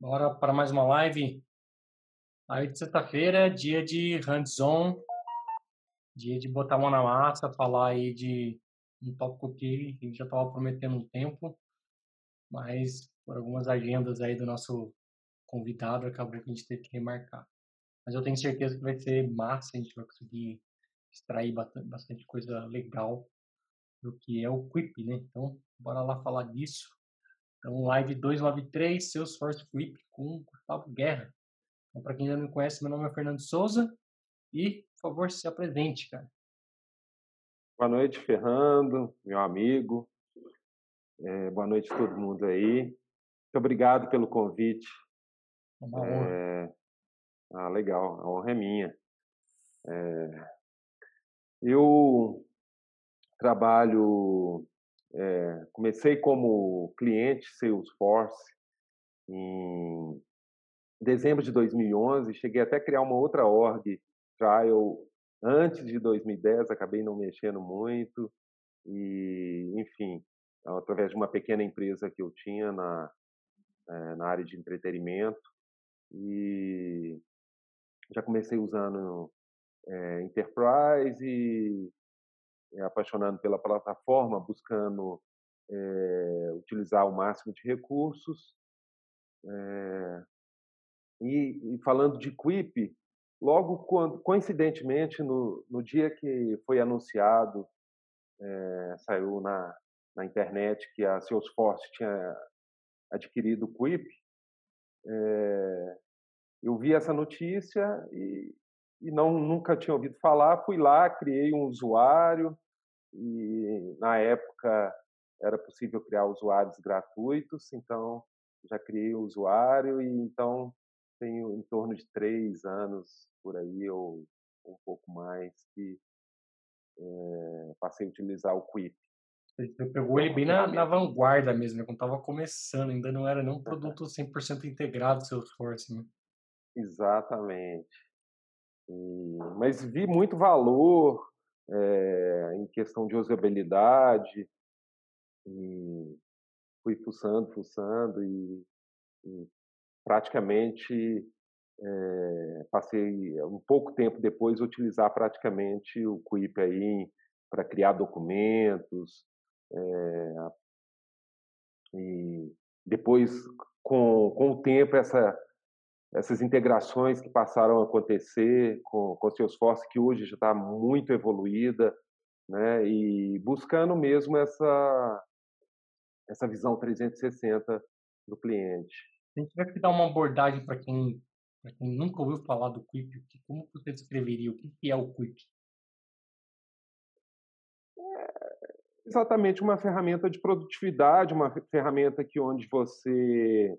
Bora para mais uma live. Live de sexta-feira, dia de hands-on, dia de botar a mão na massa, falar aí de um tópico que a gente já estava prometendo um tempo, mas por algumas agendas aí do nosso convidado, acabou que a gente teve que remarcar. Mas eu tenho certeza que vai ser massa, a gente vai conseguir extrair bastante coisa legal do que é o Quip, né? Então, bora lá falar disso. Então, live 293, Salesforce Quip com Gustavo Guerra. Então, para quem ainda não me conhece, meu nome é Fernando Souza e, por favor, se apresente, cara. Boa noite, Fernando, meu amigo. É, boa noite a todo mundo aí. Muito obrigado pelo convite. É uma honra. É... Ah, legal, a honra é minha. É... Eu trabalho, é, comecei como cliente Salesforce em dezembro de 2011, cheguei até a criar uma outra org, Trial, antes de 2010, acabei não mexendo muito, e, enfim, através de uma pequena empresa que eu tinha na, é, na área de entretenimento, e já comecei usando é, Enterprise e é, apaixonando pela plataforma, buscando é, utilizar o máximo de recursos. É, e, e, falando de Quip, logo quando, coincidentemente, no, no dia que foi anunciado, saiu na, na internet que a Salesforce tinha adquirido o Quip, eu vi essa notícia e, e não nunca tinha ouvido falar. Fui lá, criei um usuário e na época era possível criar usuários gratuitos, então já criei o usuário e então tenho em torno de três anos por aí ou um pouco mais que é, passei a utilizar o Quip. Você pegou ele bem na, na vanguarda mesmo, né? quando estava começando, ainda não era nenhum produto 100% integrado Salesforce. Né? Exatamente. E, mas vi muito valor é, em questão de usabilidade e fui fuçando, fuçando e, e praticamente é, passei um pouco tempo depois utilizar praticamente o Quip aí para criar documentos é, e depois com, com o tempo essa essas integrações que passaram a acontecer com, com Salesforce, que hoje já está muito evoluída, né? e buscando mesmo essa, essa visão 360 do cliente. A gente que dar uma abordagem para quem, quem nunca ouviu falar do Quip, como você descreveria? O que é o Quip? É exatamente uma ferramenta de produtividade, uma ferramenta que onde você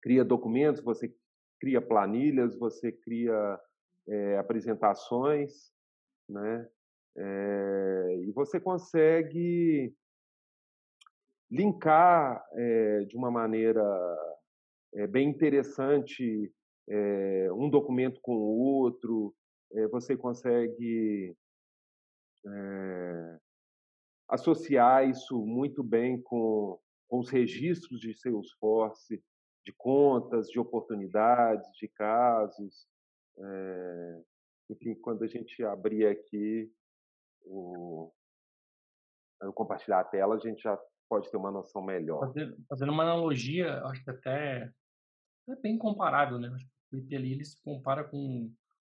cria documentos, você cria planilhas, você cria é, apresentações, né? É, e você consegue linkar é, de uma maneira bem interessante um documento com o outro, você consegue associar isso muito bem com, com os registros de Salesforce, de contas, de oportunidades, de casos. É, enfim, quando a gente abrir aqui o, compartilhar a tela, a gente já pode ter uma noção melhor. Fazendo uma analogia, acho que até é bem comparável, né? O IP ali ele se compara com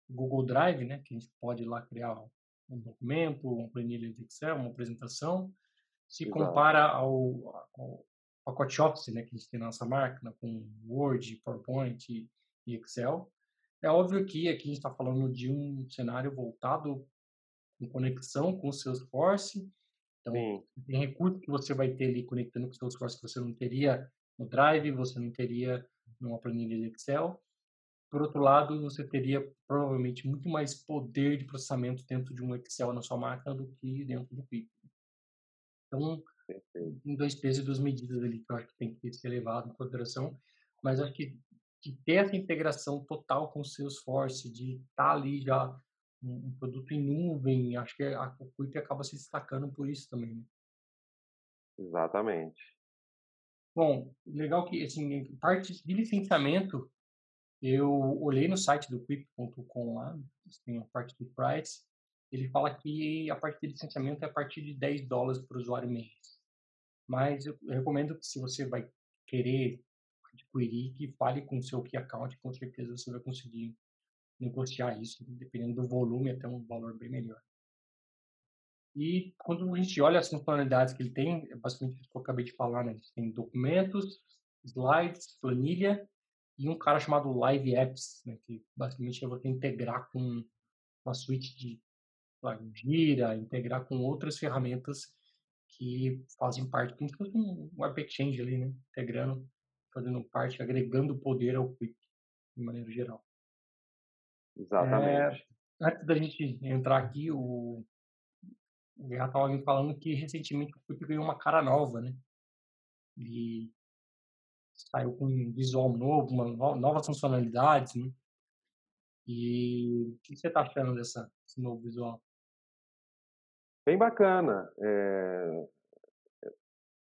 o Google Drive, né? Que a gente pode ir lá criar um documento, uma planilha de Excel, uma apresentação. Se Exato. compara ao, ao, pacote Office, né, que a gente tem na nossa máquina, com Word, PowerPoint e Excel. É óbvio que aqui a gente está falando de um cenário voltado em conexão com o Salesforce. Então, Sim. tem recurso que você vai ter ali conectando com o Salesforce que você não teria no Drive, você não teria numa planilha de Excel. Por outro lado, você teria provavelmente muito mais poder de processamento dentro de um Excel na sua máquina do que dentro do Quick. Então, em dois pesos e duas medidas ali que eu acho que tem que ser levado em consideração, mas acho que de ter essa integração total com o Salesforce, de estar tá ali já um, um, produto em nuvem, acho que a, o Quip acaba se destacando por isso também. Né? Exatamente. Bom, legal que, assim, parte de licenciamento, eu olhei no site do Quip.com lá, tem a parte do price, ele fala que a parte de licenciamento é a partir de 10 dólares por usuário mês. Mas eu recomendo que se você vai querer adquirir, que fale com o seu key account, com certeza você vai conseguir negociar isso, dependendo do volume, até um valor bem melhor. E quando a gente olha as funcionalidades que ele tem, é basicamente o que eu acabei de falar, né? Tem documentos, slides, planilha e um cara chamado Live Apps, né? que basicamente é você integrar com uma suite de Gira, integrar com outras ferramentas que fazem parte, como se fosse um Web Exchange ali, né? Integrando, fazendo parte, agregando poder ao Quick, de maneira geral. Exatamente. É, antes da gente entrar aqui, o, o Guerra estava me falando que recentemente o Quick ganhou uma cara nova, né? E saiu com um visual novo, uma, novas funcionalidades, né? E o que você está achando dessa, desse novo visual? Bem bacana. É...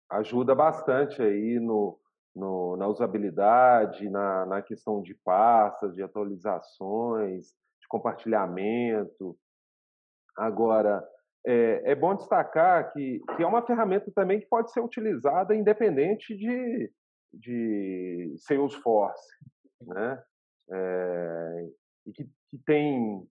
Ajuda bastante aí no, no, na usabilidade, na, na questão de pastas, de atualizações, de compartilhamento. Agora, é, é, bom destacar que, que, é uma ferramenta também que pode ser utilizada independente de, de Salesforce, né? É, e que, que, tem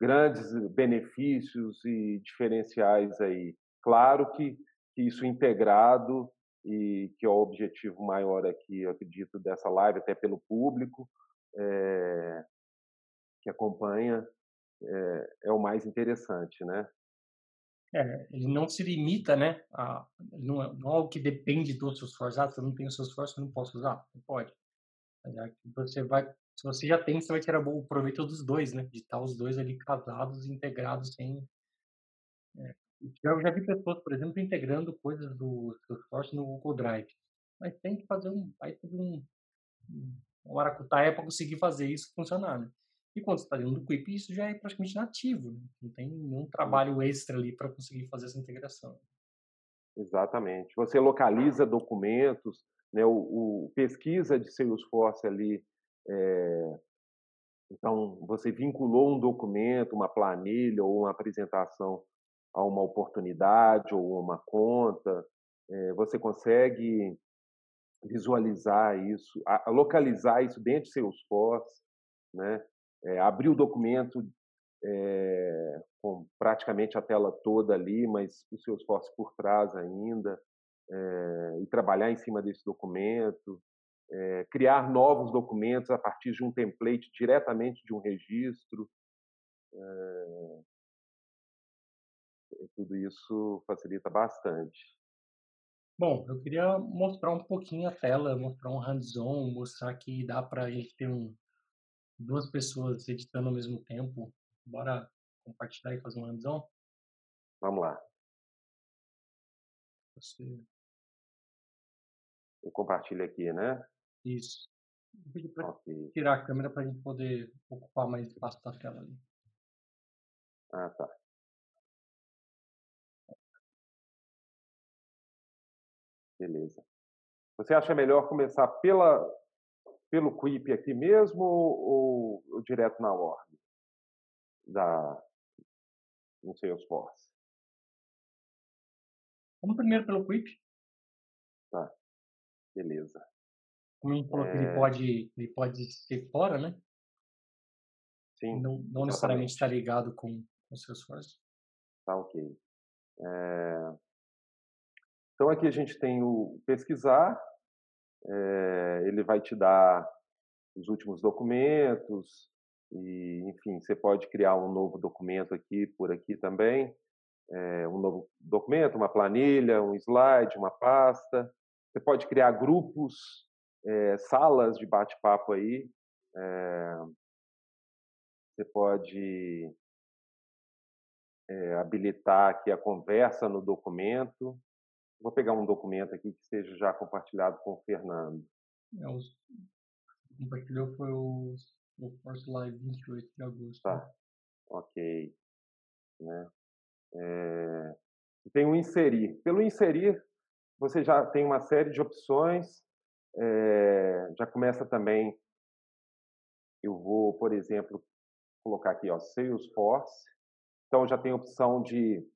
grandes benefícios e diferenciais aí. Claro que, que isso integrado e que é o objetivo maior aqui, eu acredito, dessa live, até pelo público é, que acompanha, é, é, o mais interessante, né? É, ele não se limita, né? A, não, é, não é algo que depende do seu esforço. Ah, se eu não tenho seu esforço, eu não posso usar. Pode. Você vai, se você já tem, você vai tirar o proveito dos dois, né? De estar os dois ali casados, integrados, sem é, eu já vi pessoas, por exemplo, integrando coisas do Salesforce no Google Drive. Mas tem que fazer um, aí um, um maracutaia para conseguir fazer isso funcionar, né? E quando você está dentro do Quip, isso já é praticamente nativo. Né? Não tem nenhum trabalho extra ali para conseguir fazer essa integração. Exatamente. Você localiza documentos, né? o, o pesquisa de Salesforce ali. É... Então, você vinculou um documento, uma planilha ou uma apresentação a uma oportunidade ou uma conta, é, você consegue visualizar isso, a, localizar isso dentro de Salesforce, né? É, abrir o documento é, com praticamente a tela toda ali, mas o Salesforce por trás ainda, é, e trabalhar em cima desse documento, é, criar novos documentos a partir de um template diretamente de um registro. É, tudo isso facilita bastante. Bom, eu queria mostrar um pouquinho a tela, mostrar um hands-on, mostrar que dá para a gente ter um, duas pessoas editando ao mesmo tempo. Bora compartilhar e fazer um hands-on? Vamos lá. Você... Eu compartilho aqui, né? Isso. Vou pedir para okay. tirar a câmera para a gente poder ocupar mais espaço da tela ali. Ah, tá. Beleza. Você acha melhor começar pela, pelo Quip aqui mesmo ou, ou direto na ordem da, no Salesforce? Vamos primeiro pelo Quip. Tá. Beleza. Como gente falou é... que ele é. pode, ele pode ser fora, né? Sim. Não, não necessariamente está ligado com o Salesforce. Tá ok. É... Então, aqui a gente tem o pesquisar, é, ele vai te dar os últimos documentos, e, enfim, você pode criar um novo documento aqui, por aqui também, é, um novo documento, uma planilha, um slide, uma pasta. Você pode criar grupos, é, salas de bate-papo aí. você pode habilitar aqui a conversa no documento. Vou pegar um documento aqui que seja já compartilhado com o Fernando. É, os... Compartilhou foi o, o Force Live 28 de agosto. Tá, ok. Né? É... Tem o inserir. Pelo inserir, você já tem uma série de opções, é, já começa também, eu vou, por exemplo, colocar aqui, ó, Salesforce, então já tem a opção de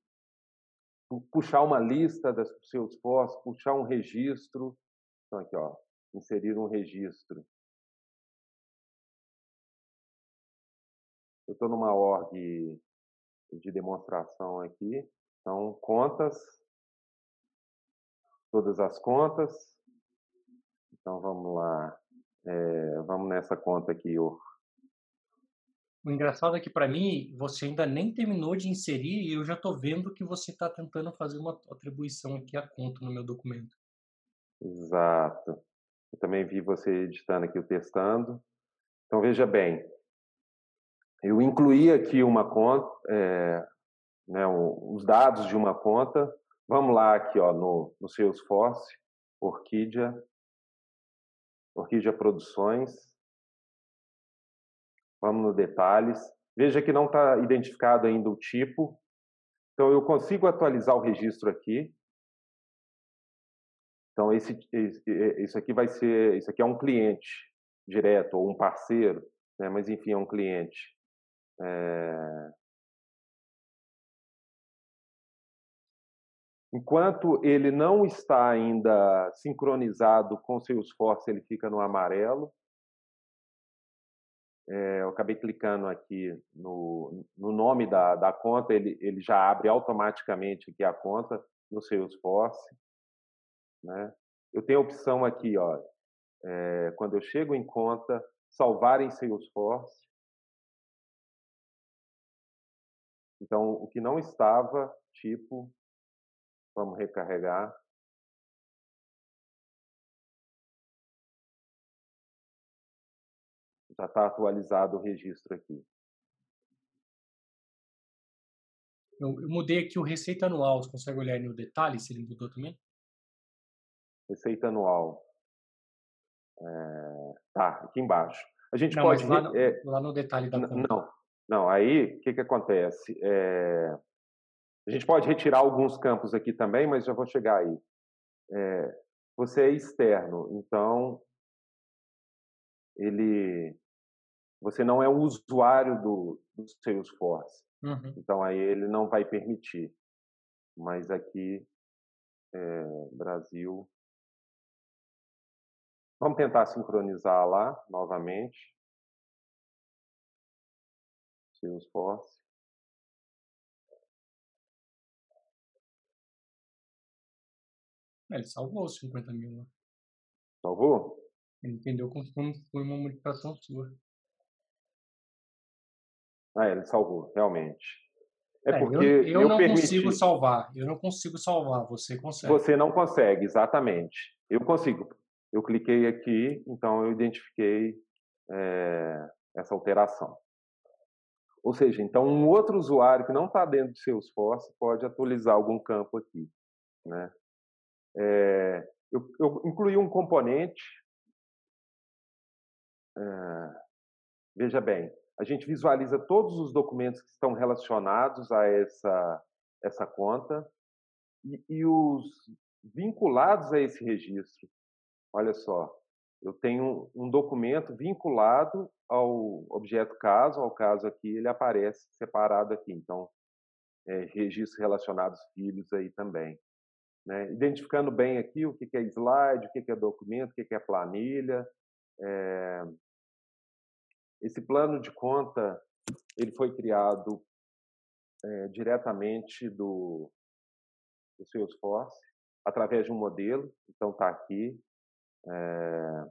puxar uma lista das Salesforce, puxar um registro, então aqui, ó, inserir um registro. Eu estou numa org de demonstração aqui, então contas, todas as contas. Então vamos lá, é, vamos nessa conta aqui. O engraçado é que para mim você ainda nem terminou de inserir e eu já estou vendo que você está tentando fazer uma atribuição aqui à conta no meu documento. Exato. Eu também vi você editando aqui o testando. Então veja bem, eu incluí aqui uma conta, é, né, os dados de uma conta Vamos lá aqui ó, no, no Salesforce, Orquídea, Orquídea Produções. Vamos no detalhes. Veja que não está identificado ainda o tipo. Então, eu consigo atualizar o registro aqui. Então, esse, isso aqui vai ser, isso aqui é um cliente direto ou um parceiro, né? mas enfim, é um cliente. É... Enquanto ele não está ainda sincronizado com o Salesforce, ele fica no amarelo. É, eu acabei clicando aqui no, no nome da, da conta, ele, ele já abre automaticamente aqui a conta no Salesforce. Né? Eu tenho a opção aqui, ó, é, quando eu chego em conta, salvar em Salesforce. Então, o que não estava, tipo, Vamos recarregar. Já está atualizado o registro aqui. Eu, eu, mudei aqui o receita anual. Você consegue olhar no detalhe se ele mudou também? Receita anual. É, tá, aqui embaixo. A gente não, pode. Lá no, é, lá no detalhe da conta. Não, não. Aí, o que, que acontece? É, a gente pode retirar alguns campos aqui também, mas já vou chegar aí. É, você é externo, então ele, você não é o usuário do, do Salesforce. Uhum. Então aí ele não vai permitir. Mas aqui, é, Brasil, vamos tentar sincronizar lá novamente. Salesforce. Ele salvou os 50 mil lá. Salvou? Ele entendeu como foi uma modificação sua. Ah, ele salvou, realmente. É, é porque eu, eu, eu não permiti... consigo salvar. Eu não consigo salvar. Você consegue. Você não consegue, exatamente. Eu consigo. Eu cliquei aqui, então eu identifiquei é, essa alteração. Ou seja, então um outro usuário que não está dentro do Salesforce pode atualizar algum campo aqui, né? É, eu, eu, incluí um componente. É, veja bem, a gente visualiza todos os documentos que estão relacionados a essa, essa conta e, e os vinculados a esse registro. Olha só, eu tenho um documento vinculado ao objeto caso, ao caso aqui, ele aparece separado aqui. Então, é, registros relacionados filhos aí também. Né? Identificando bem aqui o que é slide, o que é documento, o que é planilha. É... Esse plano de conta ele foi criado é, diretamente do, do Salesforce, através de um modelo. Então, está aqui. É...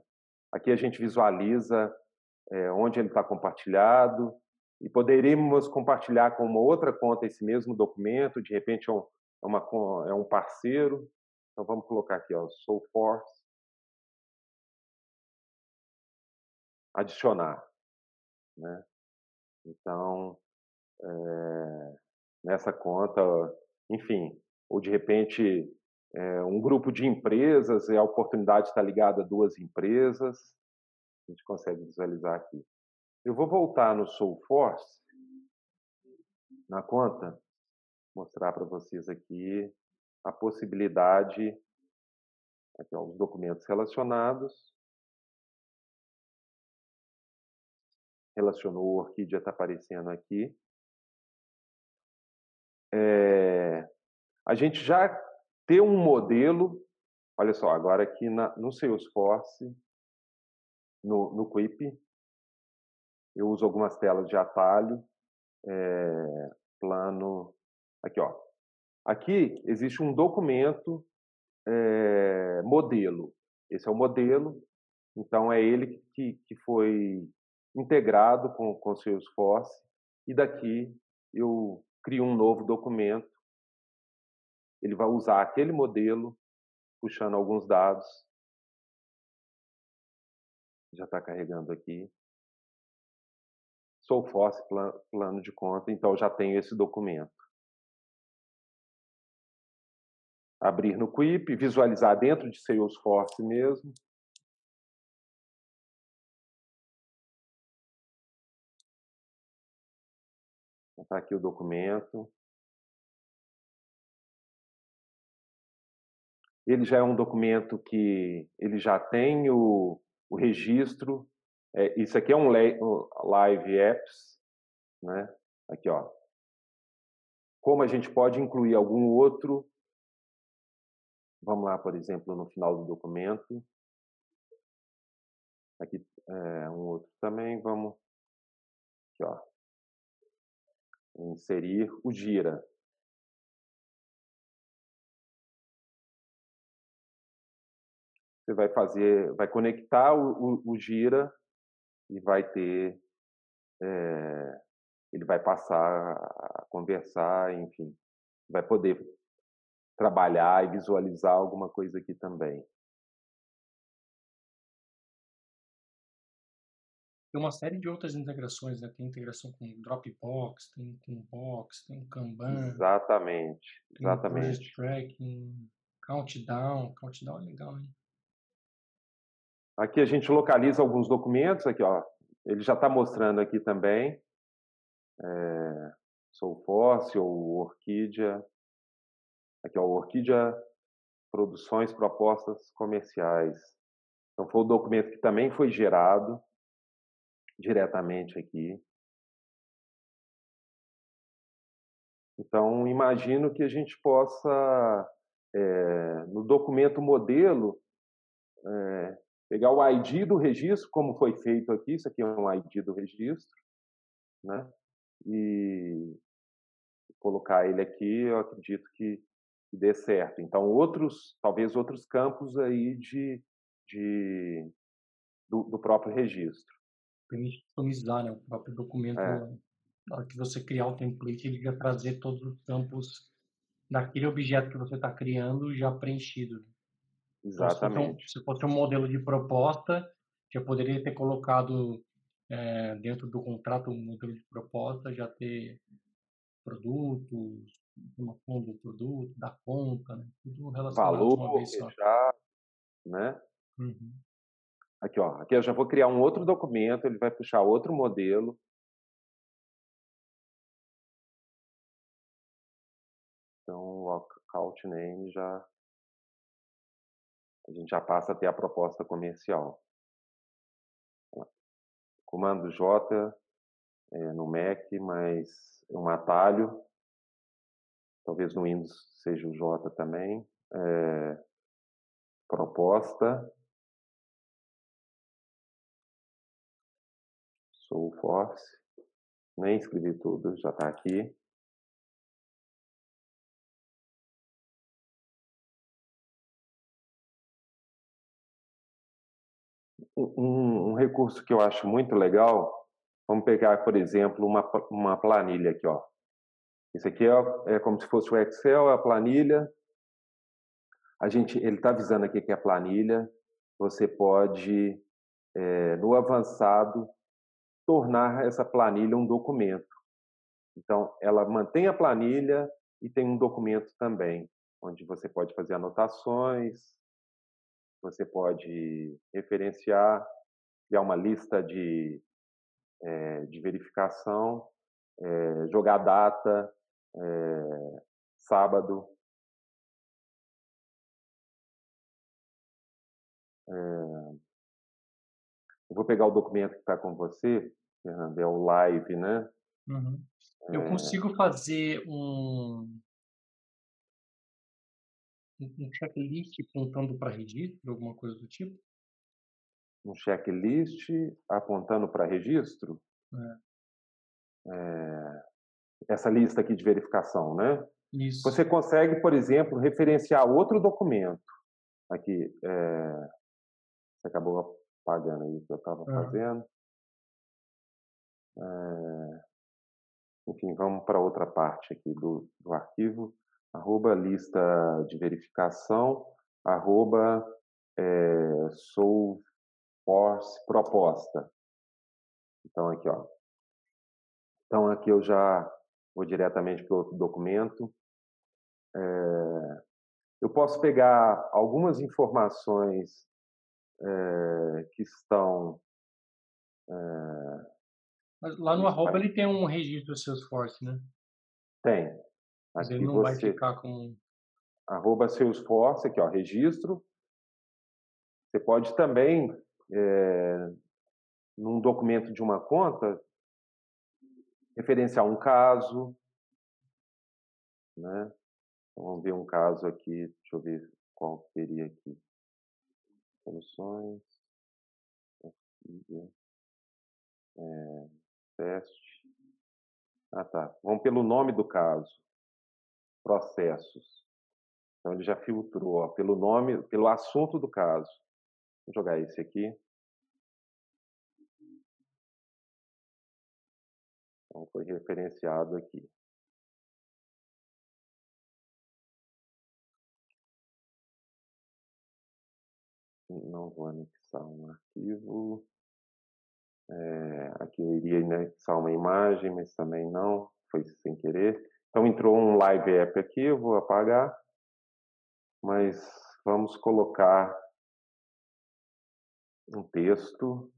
Aqui a gente visualiza onde ele está compartilhado, e poderíamos compartilhar com uma outra conta esse mesmo documento, de repente é um, é, uma, é um parceiro. Então vamos colocar aqui, ó, Soulforce. Adicionar. Né? Então, é, nessa conta, enfim, ou de repente é, um grupo de empresas e a oportunidade está ligada a duas empresas, a gente consegue visualizar aqui. Eu vou voltar no Soulforce, na conta, mostrar para vocês aqui a possibilidade Aqui, os documentos relacionados. Relacionou, o Orquídea está aparecendo aqui. É, a gente já ter um modelo, olha só, agora aqui na, no Salesforce, no, no Quip, eu uso algumas telas de atalho, é, plano, aqui ó, aqui existe um documento é, modelo, esse é o modelo, então é ele que, que foi integrado com, com o Salesforce, e daqui eu crio um novo documento ele vai usar aquele modelo, puxando alguns dados. Já está carregando aqui. Sou FOSS, plano de conta, então já tenho esse documento. Abrir no Quip, visualizar dentro de Salesforce mesmo. Está aqui o documento. ele já é um documento que ele já tem o, o registro. É, isso aqui é um live apps, né? Aqui, ó. Como a gente pode incluir algum outro? Vamos lá, por exemplo, no final do documento. Aqui é, um outro também. Vamos aqui, ó. Inserir o gira. Você vai fazer, vai conectar o, o, o gira e vai ter, é, ele vai passar a conversar, enfim, vai poder trabalhar e visualizar alguma coisa aqui também. Tem uma série de outras integrações, né? Tem integração com Dropbox, tem com Box, tem Kanban. Exatamente, exatamente. Tem tracking, Countdown, Countdown é legal, hein? Aqui a gente localiza alguns documentos, aqui ó, ele já está mostrando aqui também. É, Sou Fóssil, Orquídea. Aqui ó, Orquídea Produções Propostas Comerciais. Então foi o documento que também foi gerado diretamente aqui. Então imagino que a gente possa, é, no documento modelo, é, pegar o ID do registro, como foi feito aqui, isso aqui é um ID do registro, né? E colocar ele aqui, eu acredito que, dê certo. Então, outros, talvez outros campos aí de, de do, do próprio registro. Permite customizar né, o próprio documento. É. Na hora que você criar o template, ele já trazer todos os campos daquele objeto que você está criando já preenchido. Né? Exatamente. Se fosse um modelo de proposta, já poderia ter colocado é, dentro do contrato um modelo de proposta, já ter produtos, uma conta do produto, da conta, né? tudo relacionado Valor, uma vez só. Né? Uhum. Aqui, ó, aqui eu já vou criar um outro documento, ele vai puxar outro modelo. Então, o account name já a gente já passa a ter a proposta comercial. Comando J é, no Mac, mas é um atalho. Talvez no Windows seja o J também. É, proposta. Sou Force. Nem escrevi tudo, já está aqui. um, um, recurso que eu acho muito legal, vamos pegar, por exemplo, uma, uma planilha aqui. Ó. Isso aqui é, é como se fosse o Excel, a planilha. A gente, ele está avisando aqui que é a planilha. Você pode, é, no avançado, tornar essa planilha um documento. Então, ela mantém a planilha e tem um documento também, onde você pode fazer anotações, você pode referenciar, criar uma lista de, é, de verificação, é, jogar data, é, sábado. É, eu vou pegar o documento que está com você, Fernando, é o live, né? Uhum. Eu É, consigo fazer um, um checklist apontando para registro, alguma coisa do tipo? um checklist apontando para registro. É. É, essa lista aqui de verificação, né? Isso. Você consegue, por exemplo, referenciar outro documento. Aqui, é, você acabou apagando aí o que eu estava fazendo. É, enfim, vamos para outra parte aqui do, do arquivo. Arroba lista de verificação, arroba é, Soulforce proposta. Então, aqui, ó. Então, aqui eu já vou diretamente para outro documento. É, eu posso pegar algumas informações é, que estão. É, Mas lá no arroba ele tem um registro do Salesforce, né? tem. Mas Aqui ele não vai você, ficar com. arroba Salesforce, aqui, ó, registro. Você pode também, é, num documento de uma conta, referenciar um caso, né? Então, vamos ver um caso aqui, deixa eu ver qual seria aqui. Soluções, é, teste. Ah, tá. Vamos pelo nome do caso. Processos. Então ele já filtrou ó, pelo nome, pelo assunto do caso. Vou jogar esse aqui. Então foi referenciado aqui. Não vou anexar um arquivo. É, aqui eu iria anexar uma imagem, mas também não, foi sem querer. Então entrou um live app aqui, eu vou apagar, mas vamos colocar um texto.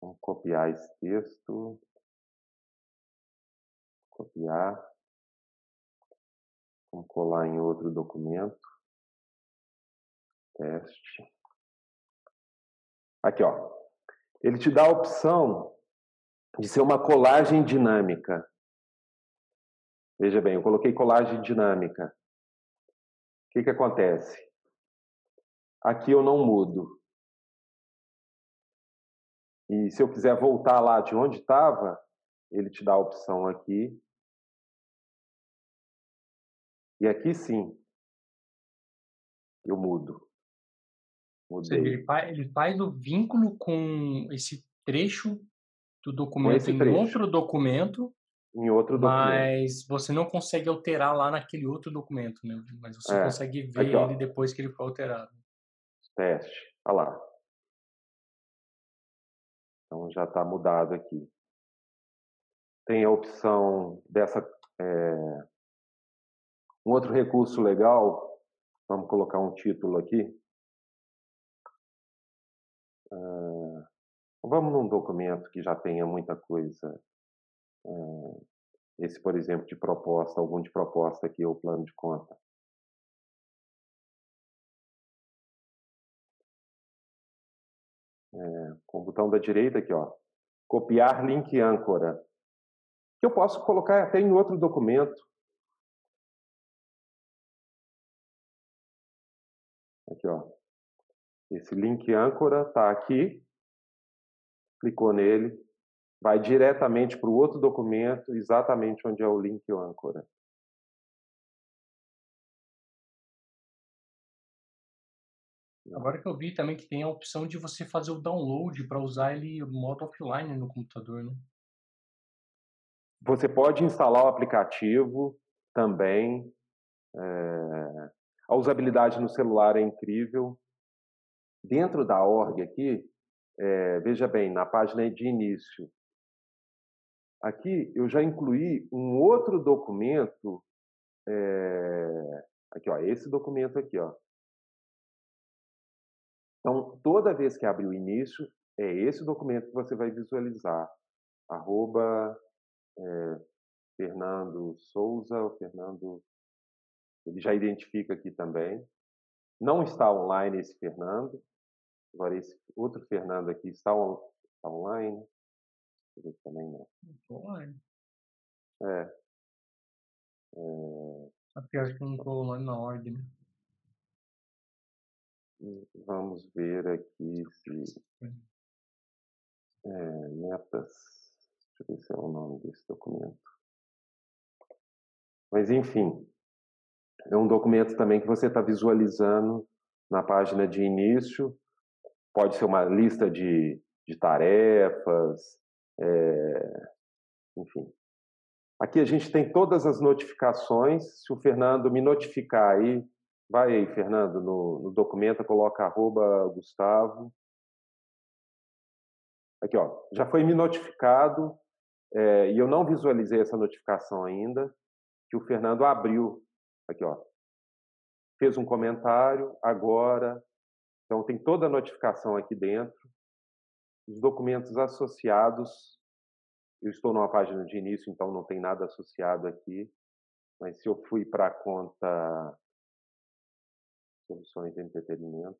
Vamos copiar esse texto. Copiar. Vamos colar em outro documento. Teste. Aqui, ó. Ele te dá a opção de ser uma colagem dinâmica. Veja bem, eu coloquei colagem dinâmica. O que, que acontece? Aqui eu não mudo. E se eu quiser voltar lá de onde estava, ele te dá a opção aqui. E aqui sim, eu mudo. Mudei. ele ele faz o vínculo com esse trecho do documento em trecho. outro documento, Em outro documento. mas você não consegue alterar lá naquele outro documento, né? Mas você É. consegue ver Aqui, ele depois que ele foi alterado. Teste. Olha lá. Então já está mudado aqui. Tem a opção dessa. é, Um outro recurso legal. Vamos colocar um título aqui. Ah, vamos num documento que já tenha muita coisa. É, esse, por exemplo, de proposta, algum de proposta aqui, o plano de conta. Com o botão da direita aqui, ó, copiar link âncora, que eu posso colocar até em outro documento. Aqui, ó. Esse link âncora está aqui. Clicou nele, vai diretamente para o outro documento, exatamente onde é o link âncora. Agora que eu vi também que tem a opção de você fazer o download para usar ele modo offline no computador, né? Você pode instalar o aplicativo também. É, a usabilidade no celular é incrível. Dentro da org aqui, é, veja bem, na página de início, aqui eu já incluí um outro documento. é, aqui, ó, esse documento aqui, ó. Então, toda vez que abrir o início, é esse documento que você vai visualizar. Arroba é, Fernando Souza, ou Fernando Ele já identifica aqui também. Não está online esse Fernando. Agora, esse outro Fernando aqui está, on, está online. Esse também não. Online. É. é... Acho que não estou online na ordem, né? Vamos ver aqui se. É, metas. Deixa eu ver se é o nome desse documento. Mas, enfim, é um documento também que você está visualizando na página de início. Pode ser uma lista de, de tarefas, é, enfim. Aqui a gente tem todas as notificações. Se o Fernando me notificar aí, vai aí, Fernando, no, no documento, coloca arroba Gustavo. Aqui, ó, já foi me notificado é, e eu não visualizei essa notificação ainda, que o Fernando abriu Aqui, ó. Fez um comentário, agora. Então, tem toda a notificação aqui dentro. Os documentos associados. Eu estou numa página de início, então não tem nada associado aqui. Mas se eu fui para a conta Soluções de Entretenimento,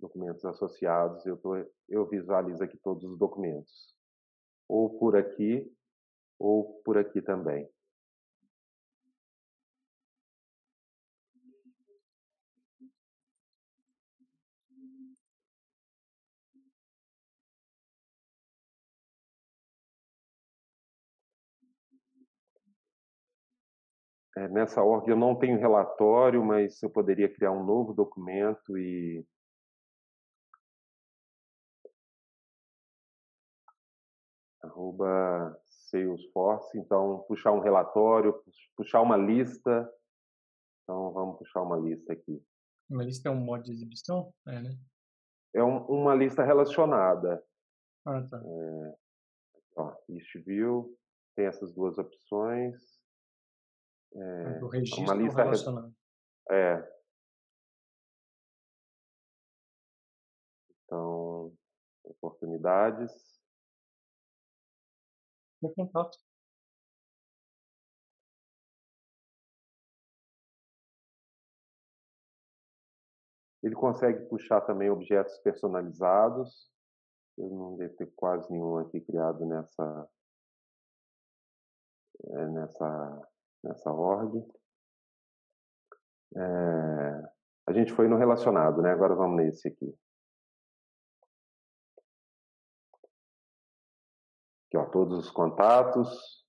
documentos associados, eu, tô, eu visualizo aqui todos os documentos. Ou por aqui, ou por aqui também. É, nessa ordem eu não tenho relatório, mas eu poderia criar um novo documento e arroba Salesforce, então puxar um relatório, puxar uma lista. Então vamos puxar uma lista aqui. Uma lista é um modo de exibição? É, né? É um, uma lista relacionada. Ah, tá. É, ó, East View tem essas duas opções. É, do registro uma lista relacionado. É. Então, oportunidades. Meu contato. Ele consegue puxar também objetos personalizados. Eu não devo ter quase nenhum aqui criado nessa, é, nessa nessa org. É, a gente foi no relacionado, né? Agora vamos nesse aqui. Aqui, ó, todos os contatos.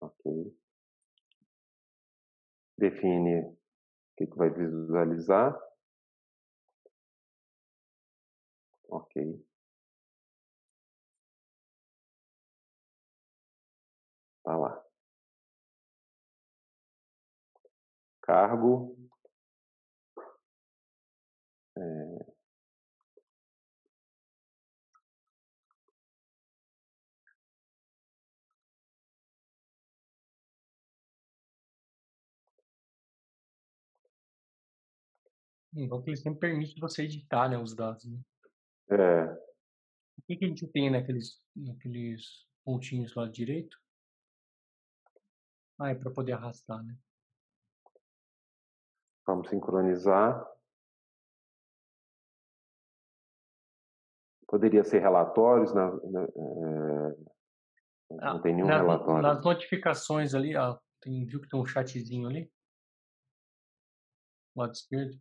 Ok. Define o que, que vai visualizar. Ok. Tá lá. Cargo. É... Então, que ele sempre permite você editar né, os dados. Né? É. O que, que a gente tem naqueles, naqueles pontinhos lá direito? Ah, é para poder arrastar, né? Vamos sincronizar. Poderia ser relatórios, na, na, é... não ah, tem nenhum relatório. Nas notificações ali, ó, tem, viu que tem um chatzinho ali? Lado esquerdo.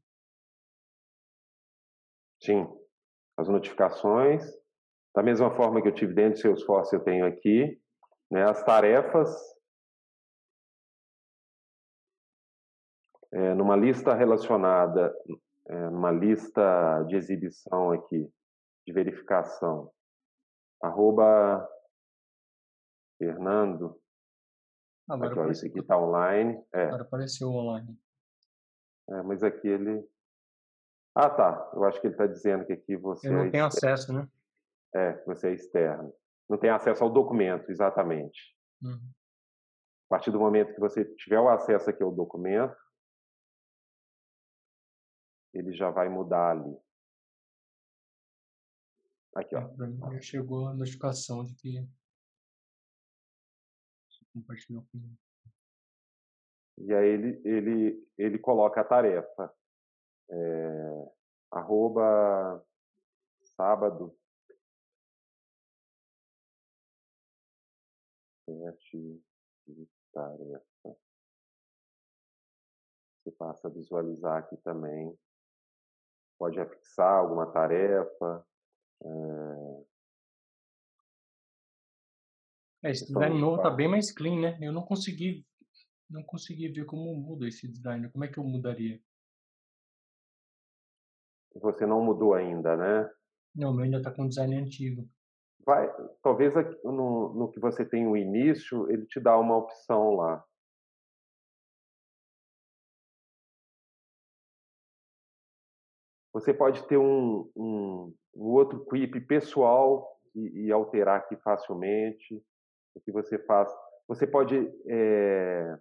Sim as notificações, da mesma forma que eu tive dentro do Salesforce, eu tenho aqui, né, as tarefas, é, numa lista relacionada, é, numa lista de exibição aqui, de verificação, arroba Fernando, Agora aqui, ó, esse aqui está online. É. Agora apareceu online. É, mas aqui ele ah, tá. Eu acho que ele está dizendo que aqui você. Eu não é tenho acesso, né? É, você é externo. Não tem acesso ao documento, exatamente. Uhum. A partir do momento que você tiver o acesso aqui ao documento, ele já vai mudar ali. Aqui, ó. É, chegou a notificação de que compartilhou com E aí ele, ele, ele coloca a tarefa. É, arroba sábado sete de tarefa. Você passa a visualizar aqui também. Pode afixar alguma tarefa. É... É, esse design novo tá bem mais clean, né? Eu não consegui, não consegui ver como muda esse design. Como é que eu mudaria? Você não mudou ainda, né? Não, meu ainda tá com design antigo. Vai, talvez no, no que você tem o início, ele te dá uma opção lá. Você pode ter um, um, um outro quip pessoal e, e, alterar aqui facilmente. O que você faz? Você pode é,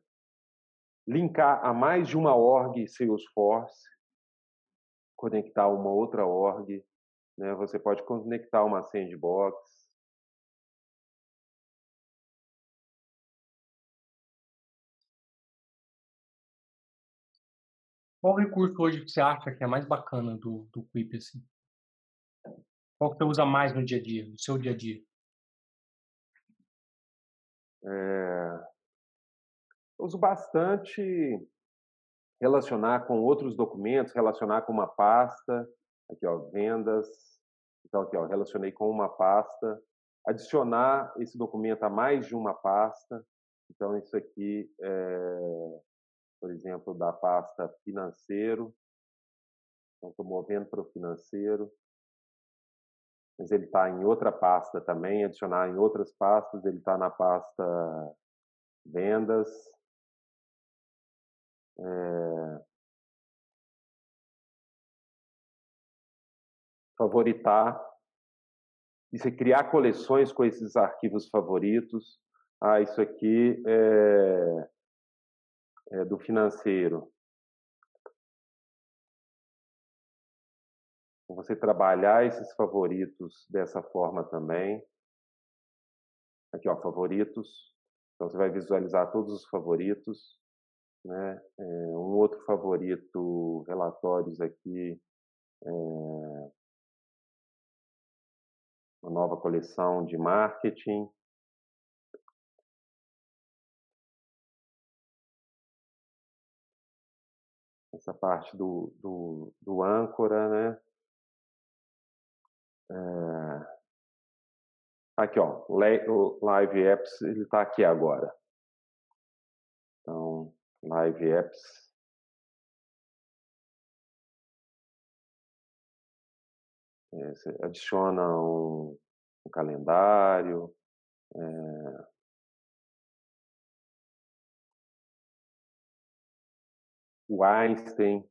linkar a mais de uma org Salesforce, conectar uma outra org. Né? Você pode conectar uma sandbox. Qual recurso hoje que você acha que é mais bacana do, do Quip, assim? Qual que você usa mais no dia a dia, no seu dia a dia? É... Uso bastante relacionar com outros documentos, relacionar com uma pasta, aqui ó, vendas, então aqui ó, relacionei com uma pasta, adicionar esse documento a mais de uma pasta, então isso aqui é, por exemplo, da pasta financeiro. Então, estou movendo para o financeiro. Mas ele está em outra pasta também, adicionar em outras pastas, ele está na pasta vendas. É... Favoritar. E você criar coleções com esses arquivos favoritos. Ah, isso aqui é é, do financeiro. Você trabalhar esses favoritos dessa forma também. Aqui, ó, favoritos. Então, você vai visualizar todos os favoritos. Né? É, um outro favorito, relatórios aqui. É, uma nova coleção de marketing. essa parte do, do, do âncora, né? É... Aqui, ó, Live Apps, ele está aqui agora. Live Apps. É, você adiciona um, um calendário. É... o Einstein.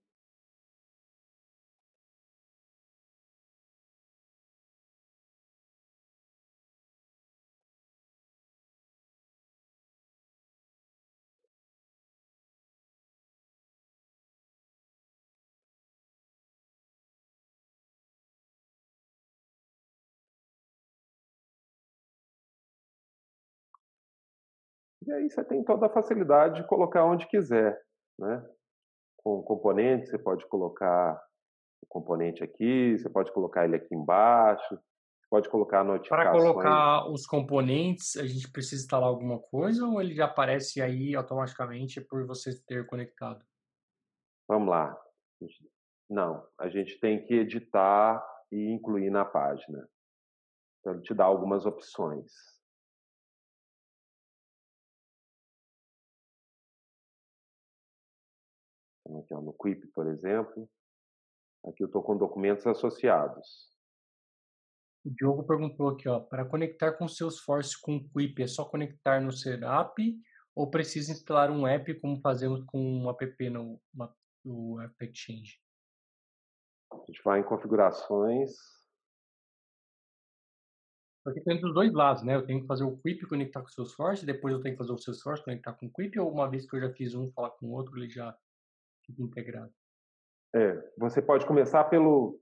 E aí você tem toda a facilidade de colocar onde quiser, né? com componentes, você pode colocar o componente aqui, você pode colocar ele aqui embaixo, você pode colocar notificações. Para colocar os componentes, a gente precisa instalar alguma coisa ou ele já aparece aí automaticamente por você ter conectado? Vamos lá. Não, a gente tem que editar e incluir na página. Então, ele te dá algumas opções. Aqui ó, no Quip, por exemplo. Aqui eu estou com documentos associados. O Diogo perguntou aqui, ó, para conectar com Salesforce com o Quip, é só conectar no Serap ou precisa instalar um app como fazemos com um app no, no App Exchange? A gente vai em configurações. Porque tem dos dois lados, né? Eu tenho que fazer o Quip conectar com o Salesforce, depois eu tenho que fazer o Salesforce conectar com o Quip, ou uma vez que eu já fiz um, falar com o outro, ele já integrado. É, você pode começar pelo,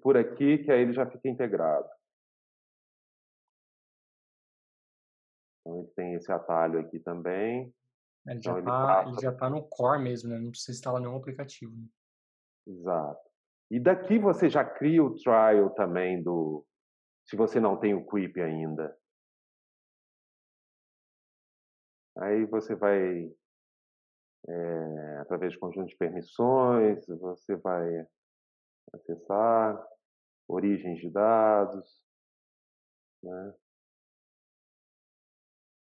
por aqui, que aí ele já fica integrado. Então, ele tem esse atalho aqui também. Ele então, já ele está passa... já tá no core mesmo, né? Não precisa instalar nenhum aplicativo. Né? Exato. E daqui você já cria o trial também do... Se você não tem o Quip ainda. Aí você vai, é, através de conjunto de permissões, você vai acessar origens de dados, né?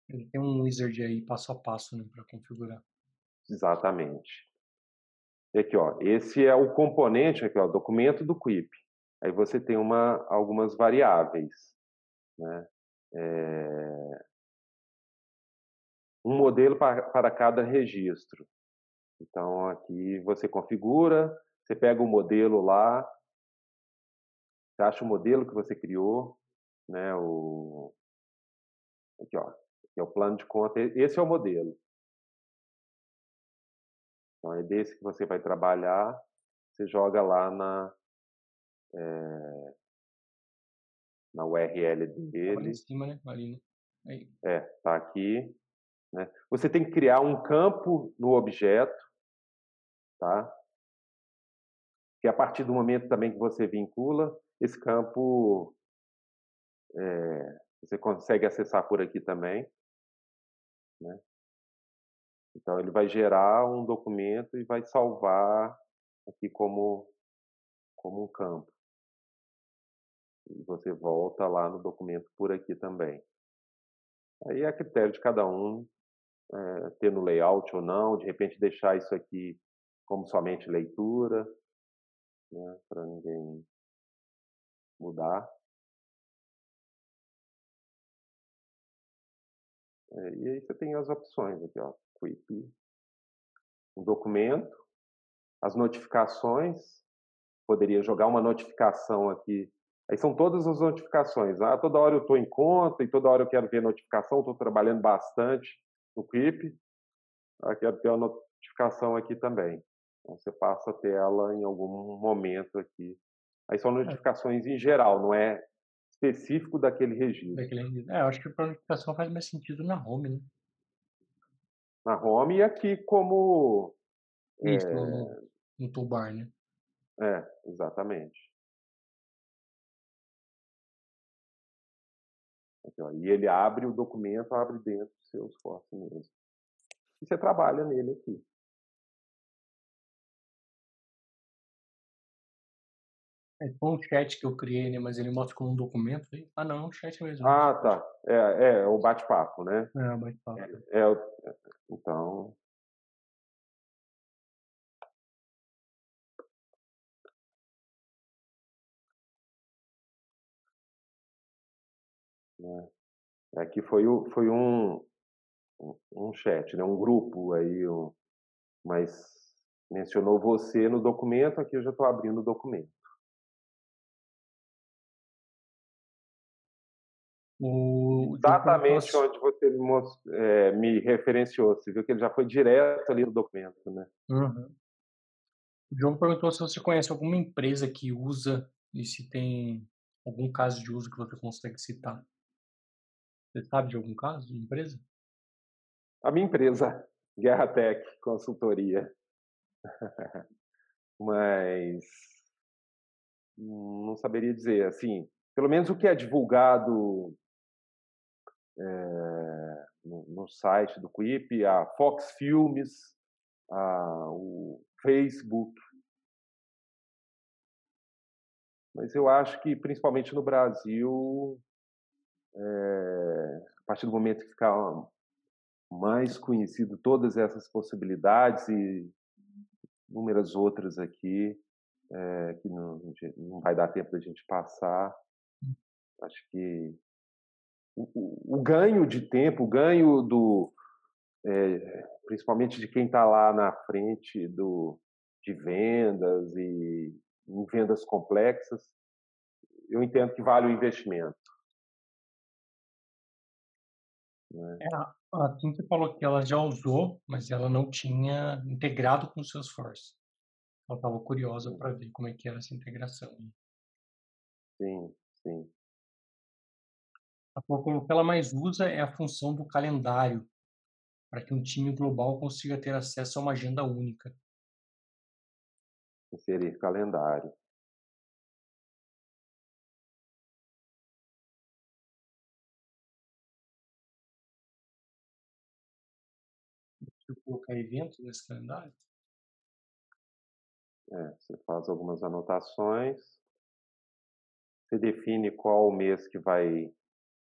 Ele tem um wizard aí passo a passo né, para configurar. Exatamente. E aqui, ó, esse é o componente aqui, ó, documento do Quip. Aí você tem uma, algumas variáveis, né? É... Um modelo para, para cada registro. Então aqui você configura, você pega o modelo lá, você acha o modelo que você criou, né? O aqui, ó, que é o plano de conta. Esse é o modelo. Então, é desse que você vai trabalhar. Você joga lá na, é, na URL dele. em cima, né? Ali, né? Aí. É, tá aqui. Né? Você tem que criar um campo no objeto, tá? Que a partir do momento também que você vincula, esse campo é, você consegue acessar por aqui também. Né? Então, ele vai gerar um documento e vai salvar aqui como, como um campo. E você volta lá no documento por aqui também. Aí é a critério de cada um é, ter no layout ou não, de repente deixar isso aqui como somente leitura, né, para ninguém mudar. É, e aí você tem as opções aqui, ó, Quip, um documento, as notificações, poderia jogar uma notificação aqui. Aí são todas as notificações. Ah, toda hora eu estou em conta e toda hora eu quero ver notificação, estou trabalhando bastante no Quip. Ah, quero ter uma notificação aqui também. Então, você passa a ter ela em algum momento aqui. Aí são é. notificações em geral, não é específico daquele registro. Daquele... É, eu acho que a planificação faz mais sentido na home, né? Na home e aqui como. Isso, é... no, no toolbar, né? É, exatamente. Aqui, ó, e ele abre o documento, abre dentro do seu esforço mesmo. E você trabalha nele aqui. É tipo um chat que eu criei, né? Mas ele mostra como um documento. Aí. Ah, não, é um chat mesmo. Ah, tá. É, é o bate-papo, né? É, o bate-papo. É, é, então. É. Aqui foi, o, foi um, um chat, né? um grupo aí, um, mas mencionou você no documento, aqui eu já estou abrindo o documento. O, Exatamente onde você me, é, me, referenciou. Você viu que ele já foi direto ali no documento, né? Uhum. O João perguntou se você conhece alguma empresa que usa e se tem algum caso de uso que você consegue citar. Você sabe de algum caso de empresa? A minha empresa, Guerra Tech Consultoria. Mas não saberia dizer. Assim, pelo menos o que é divulgado é, no, no, site do Quip, a Fox Filmes, a, o Facebook. Mas eu acho que, principalmente no Brasil, é, a partir do momento que ficar mais conhecido todas essas possibilidades e inúmeras outras aqui, é, que não, não vai dar tempo da gente passar, hum. acho que o, o ganho de tempo, o ganho do, é, principalmente de quem está lá na frente do, de vendas e em vendas complexas, eu entendo que vale o investimento. Né? É, a Cintia falou que ela já usou, mas ela não tinha integrado com o Salesforce. Ela estava curiosa para ver como é que era essa integração. Sim, sim. O que ela mais usa é a função do calendário, para que um time global consiga ter acesso a uma agenda única. Inserir calendário. Colocar eventos nesse calendário. É, você faz algumas anotações. Você define qual o mês que vai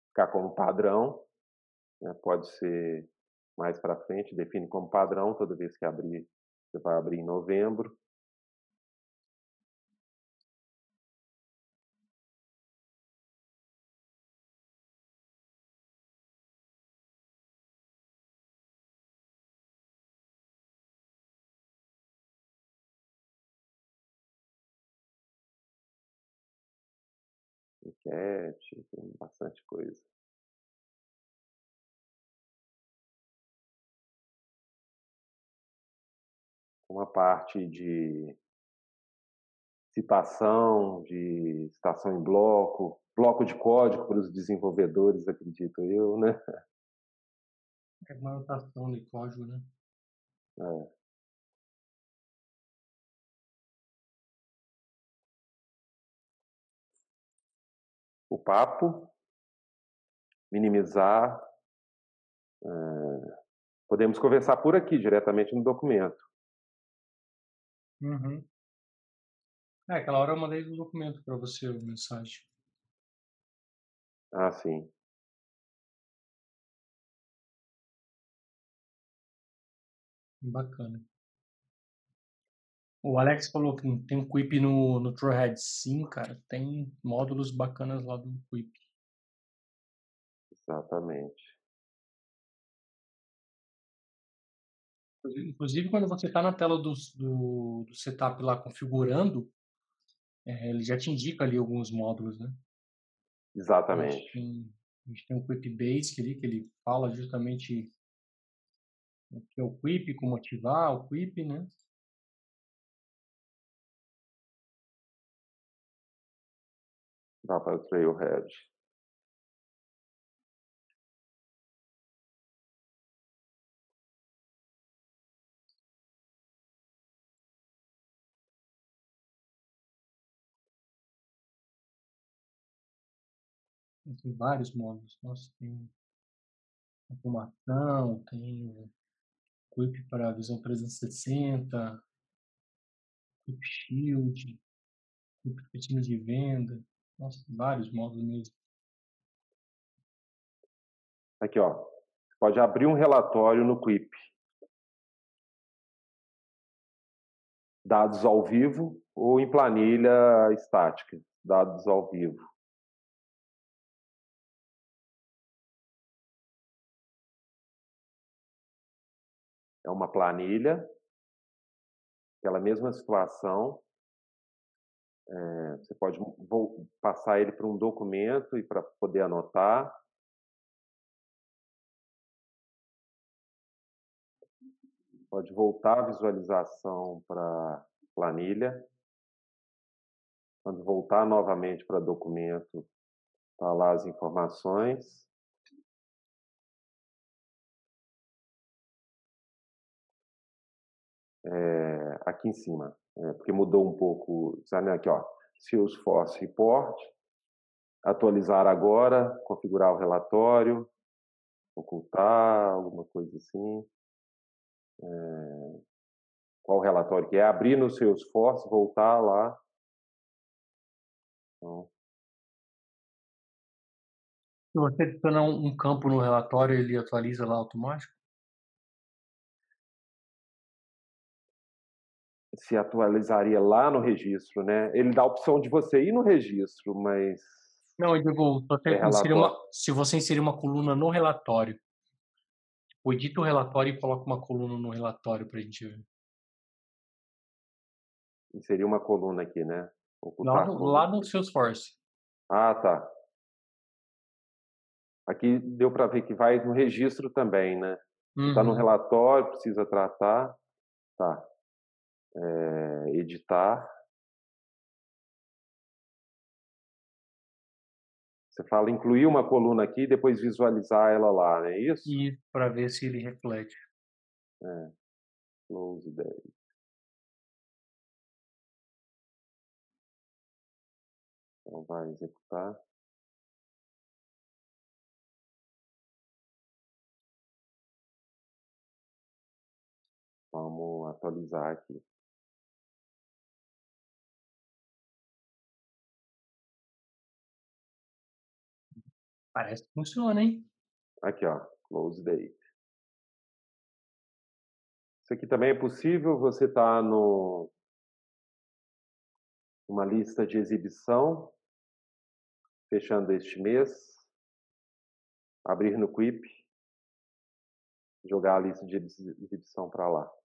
ficar como padrão. Né? Pode ser mais para frente, define como padrão toda vez que abrir, você vai abrir em novembro. Enquete, tem bastante coisa. Uma parte de citação, de citação em bloco, bloco de código para os desenvolvedores, acredito eu, né? É uma anotação de código, né? É. o papo, minimizar. É, podemos conversar por aqui, diretamente no documento. Uhum. É, aquela hora eu mandei o documento para você, a mensagem. Ah, sim. Bacana. O Alex falou que tem um Quip no, no Trailhead. Sim, cara, tem módulos bacanas lá do Quip. Exatamente. Inclusive, quando você está na tela do, do, do, setup lá configurando, é, ele já te indica ali alguns módulos, né? Exatamente. A gente tem, a gente tem um Quip Basic ali, que ele fala justamente o que é o Quip, como ativar o Quip, né? Dá para o Trailhead. Tem vários modos. Nossa, tem automação, tem Quip para visão 360, Quip Shield, Quip time de venda. Nossa, vários modos mesmo. Aqui, ó. Pode abrir um relatório no Quip. Dados ao vivo ou em planilha estática. Dados ao vivo. É uma planilha, aquela mesma situação, é, você pode passar ele para um documento e para poder anotar. Pode voltar a visualização para planilha. Quando voltar novamente para documento, tá lá as informações. É, aqui em cima é, porque mudou um pouco, sabe aqui, ó, Salesforce Report, atualizar agora, configurar o relatório, ocultar, alguma coisa assim. É, qual o relatório que é? Abrir no Salesforce, voltar lá. Então, se você adicionar um campo no relatório, ele atualiza lá automático? Se atualizaria lá no registro, né? Ele dá a opção de você ir no registro, mas. Não, eu digo, você é uma, se você inserir uma coluna no relatório, tipo, edita o relatório e coloca uma coluna no relatório para a gente ver. Inserir uma coluna aqui, né? Lá no, lá no Salesforce. Ah, tá. Aqui deu para ver que vai no registro também, né? Está uhum. no relatório, precisa tratar. Tá. É, editar. Você fala incluir uma coluna aqui e depois visualizar ela lá, não é isso? E para ver se ele reflete. É. Close 10. Então vai executar. Vamos atualizar aqui. Parece que funciona, hein? Aqui, ó, close date. Isso aqui também é possível, você está no uma lista de exibição, fechando este mês, abrir no Quip, jogar a lista de exibição para lá.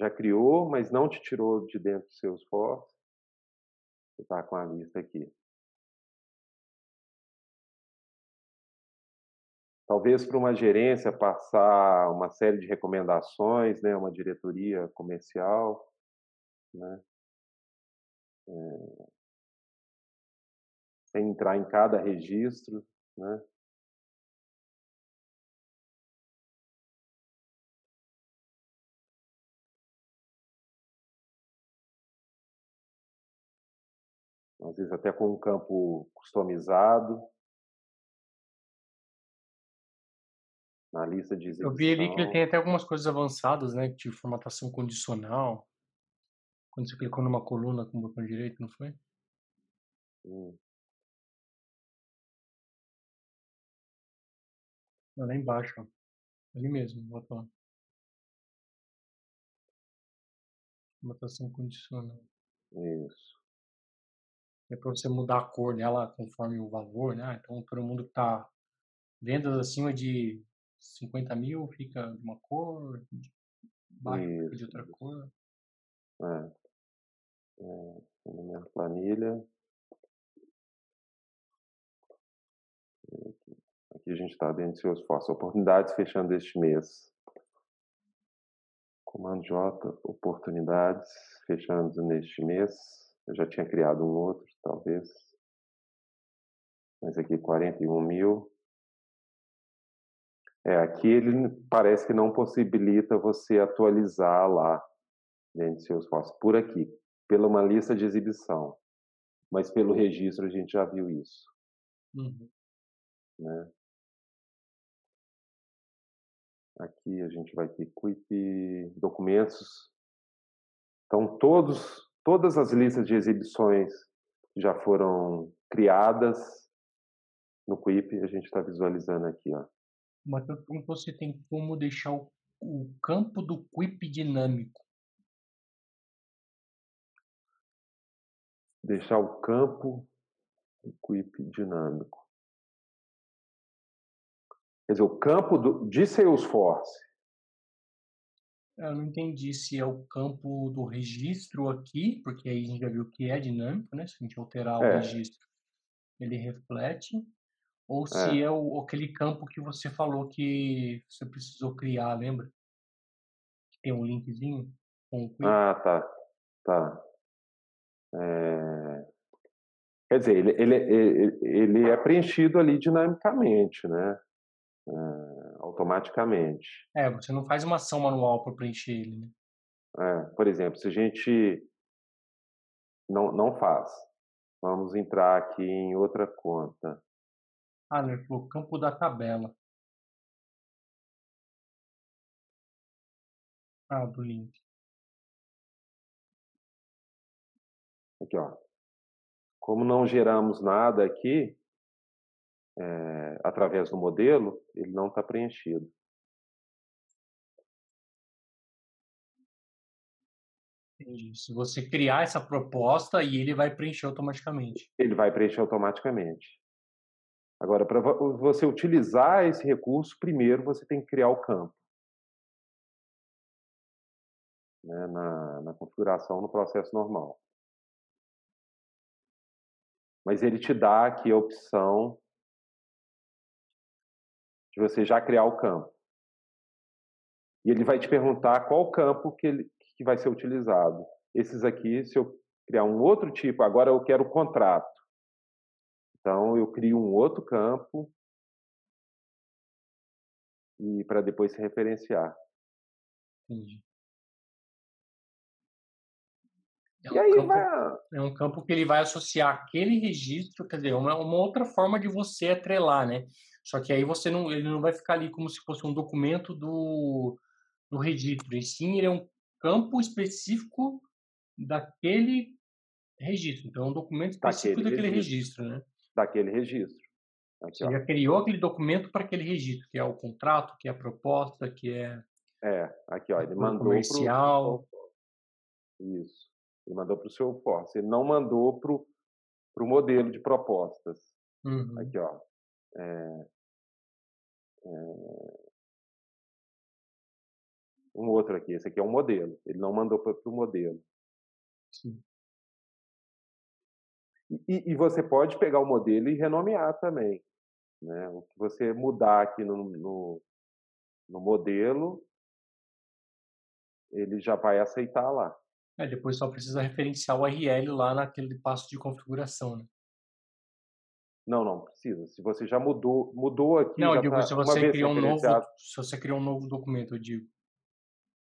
Já criou, mas não te tirou de dentro do seu esforço. Você está com a lista aqui. Talvez para uma gerência passar uma série de recomendações, né, uma diretoria comercial, né, é, sem entrar em cada registro, né, às vezes até com um campo customizado. Na lista de exibição. Eu vi ali que ele tem até algumas coisas avançadas, né? De formatação condicional. Quando você clicou numa coluna com o botão direito, não foi? Hum. Lá embaixo, ó. Ali mesmo, botão. Formatação condicional. Isso é para você mudar a cor dela conforme o valor, né? Então, todo mundo que está vendas acima de 50 mil fica de uma cor, baixo fica de outra cor. É. é minha planilha. Aqui a gente está dentro de Salesforce. Oportunidades fechando este mês. Comando J, oportunidades fechando neste mês. Eu já tinha criado um outro talvez. Mas aqui 41 mil. É, aqui ele parece que não possibilita você atualizar lá dentro de seus fósseis. Por aqui, pela uma lista de exibição. Mas pelo registro a gente já viu isso. Uhum. Né? Aqui a gente vai ter Quip documentos. Então todos, todas as listas de exibições já foram criadas no Quip, a gente está visualizando aqui. Ó. Mas você tem como deixar o, o campo do Quip dinâmico? Deixar o campo do Quip dinâmico. Quer dizer, o campo do, de Salesforce eu não entendi se é o campo do registro aqui, porque aí a gente já viu que é dinâmico, né? Se a gente alterar é. o registro, ele reflete. Ou se é, é o, aquele campo que você falou que você precisou criar, lembra? Que tem um linkzinho com o Ah, tá. Tá. É... Quer dizer, ele, ele, ele, ele é preenchido ali dinamicamente, né? Automaticamente. É, você não faz uma ação manual para preencher ele, né? É, por exemplo, se a gente não, não faz, vamos entrar aqui em outra conta. Ah, né? O campo da tabela. Ah, do link. Aqui, ó. Como não geramos nada aqui, é, através do modelo, ele não está preenchido. Entendi. Se você criar essa proposta, e ele vai preencher automaticamente. Ele vai preencher automaticamente. Agora, para você utilizar esse recurso, primeiro você tem que criar o campo. Né, na, na configuração no processo normal. mas ele te dá aqui a opção de você já criar o campo. E ele vai te perguntar qual campo que, ele, que vai ser utilizado. Esses aqui, se eu criar um outro tipo, agora eu quero contrato. Então, eu crio um outro campo e para depois se referenciar. Entendi. É e um aí campo, vai... É um campo que ele vai associar aquele registro, quer dizer, uma, uma outra forma de você atrelar, né? Só que aí você não, ele não vai ficar ali como se fosse um documento do, do registro. E sim, ele é um campo específico daquele registro. Então, é um documento específico daquele, daquele registro. registro, né? Daquele registro. Aqui, ó. já criou aquele documento para aquele registro, que é o contrato, que é a proposta, que é. É, aqui, ó, ele mandou. Comercial. Pro... Isso. Ele mandou para o seu force. Ele não mandou para o modelo de propostas. Uhum. Aqui, ó. É, um outro aqui. Esse aqui é um modelo. Ele não mandou para o modelo. Sim. E, e, você pode pegar o modelo e renomear também. Né? O que você mudar aqui no, no, no modelo, ele já vai aceitar lá. É, depois só precisa referenciar o URL lá naquele passo de configuração, né? Não, não precisa. Se você já mudou, mudou aqui. Não, eu digo, tá, se você criar um novo, se você criar um novo documento, eu digo.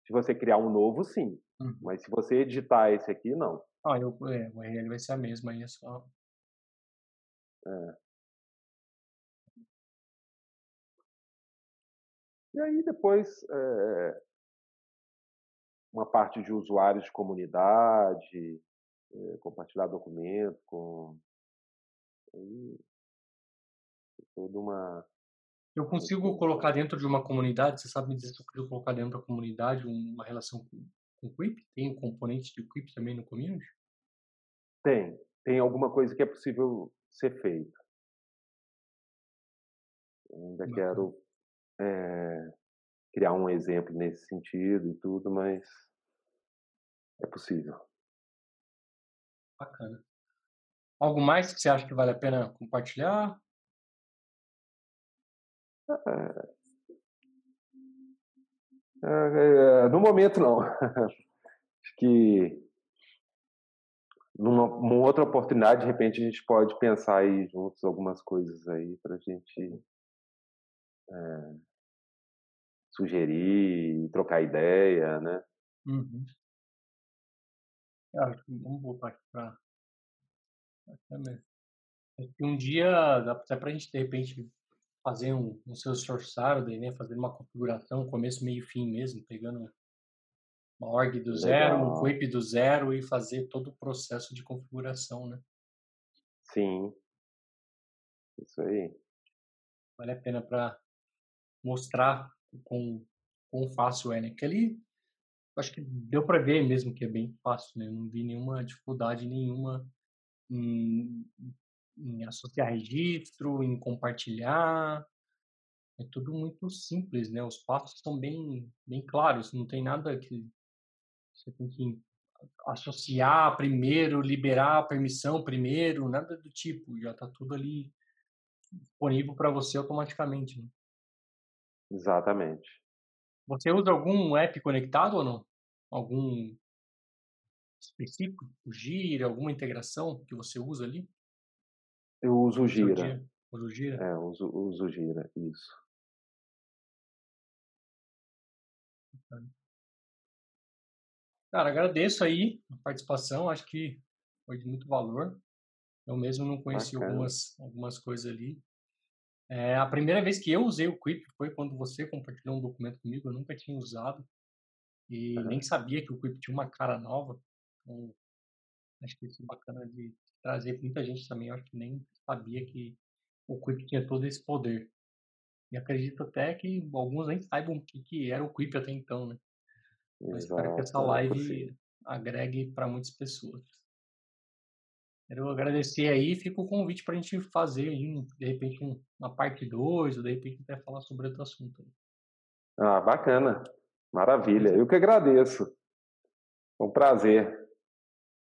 Se você criar um novo, sim. Uhum. Mas se você editar esse aqui, não. Ah, eu, é, o URL vai ser a mesma, aí é só. É. E aí depois é, uma parte de usuários de comunidade, é, compartilhar documento com aí, toda uma eu consigo colocar dentro de uma comunidade, você sabe me dizer se eu consigo colocar dentro da comunidade uma relação com, com o Quip? Tem um componente de Quip também no community? Tem. Tem alguma coisa que é possível ser feita. Ainda Bacana. quero é, criar um exemplo nesse sentido e tudo, mas é possível. Bacana. Algo mais que você acha que vale a pena compartilhar? É, é, no momento, não. Acho que numa, numa, outra oportunidade, de repente, a gente pode pensar aí juntos algumas coisas aí para a gente é, sugerir, trocar ideia, né? Uhum. Ah, vamos voltar aqui para. Um dia dá até para a gente, de repente, fazer um, um seu Saturday, né? Fazer uma configuração, começo, meio fim mesmo, pegando uma org do zero, Legal. um QIP do zero e fazer todo o processo de configuração, né? Sim. Isso aí. Vale a pena para mostrar com quão fácil é, né? Que ali, acho que deu para ver mesmo que é bem fácil, né? Não vi nenhuma dificuldade nenhuma em, em associar registro, em compartilhar. É tudo muito simples, né? Os passos são bem, bem claros, não tem nada que você tem que associar primeiro, liberar a permissão primeiro, nada do tipo. Já está tudo ali disponível para você automaticamente. Né? Exatamente. Você usa algum app conectado ou não? Algum específico? O Gira, alguma integração que você usa ali? Eu uso o Gira. Usa o Gira? É, uso, uso o Gira, isso. Cara, agradeço aí a participação, acho que foi de muito valor. Eu mesmo não conheci algumas, algumas coisas ali. É, a primeira vez que eu usei o Quip foi quando você compartilhou um documento comigo, eu nunca tinha usado e uhum. nem sabia que o Quip tinha uma cara nova. Então, acho que isso é bacana de trazer muita gente também, eu acho que nem sabia que o Quip tinha todo esse poder. E acredito até que alguns nem saibam o que, que era o Quip até então, né? Eu espero que essa live agregue para muitas pessoas. Quero agradecer aí, fica o convite para a gente fazer aí, de repente, uma parte 2, ou de repente até falar sobre outro assunto. Ah, bacana. Maravilha. Eu que agradeço. Foi um prazer.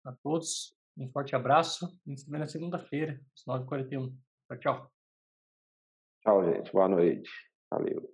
A todos, Um forte abraço. A gente se vê na segunda-feira, às 9h41. Tchau, tchau. Tchau, gente. Boa noite. Valeu.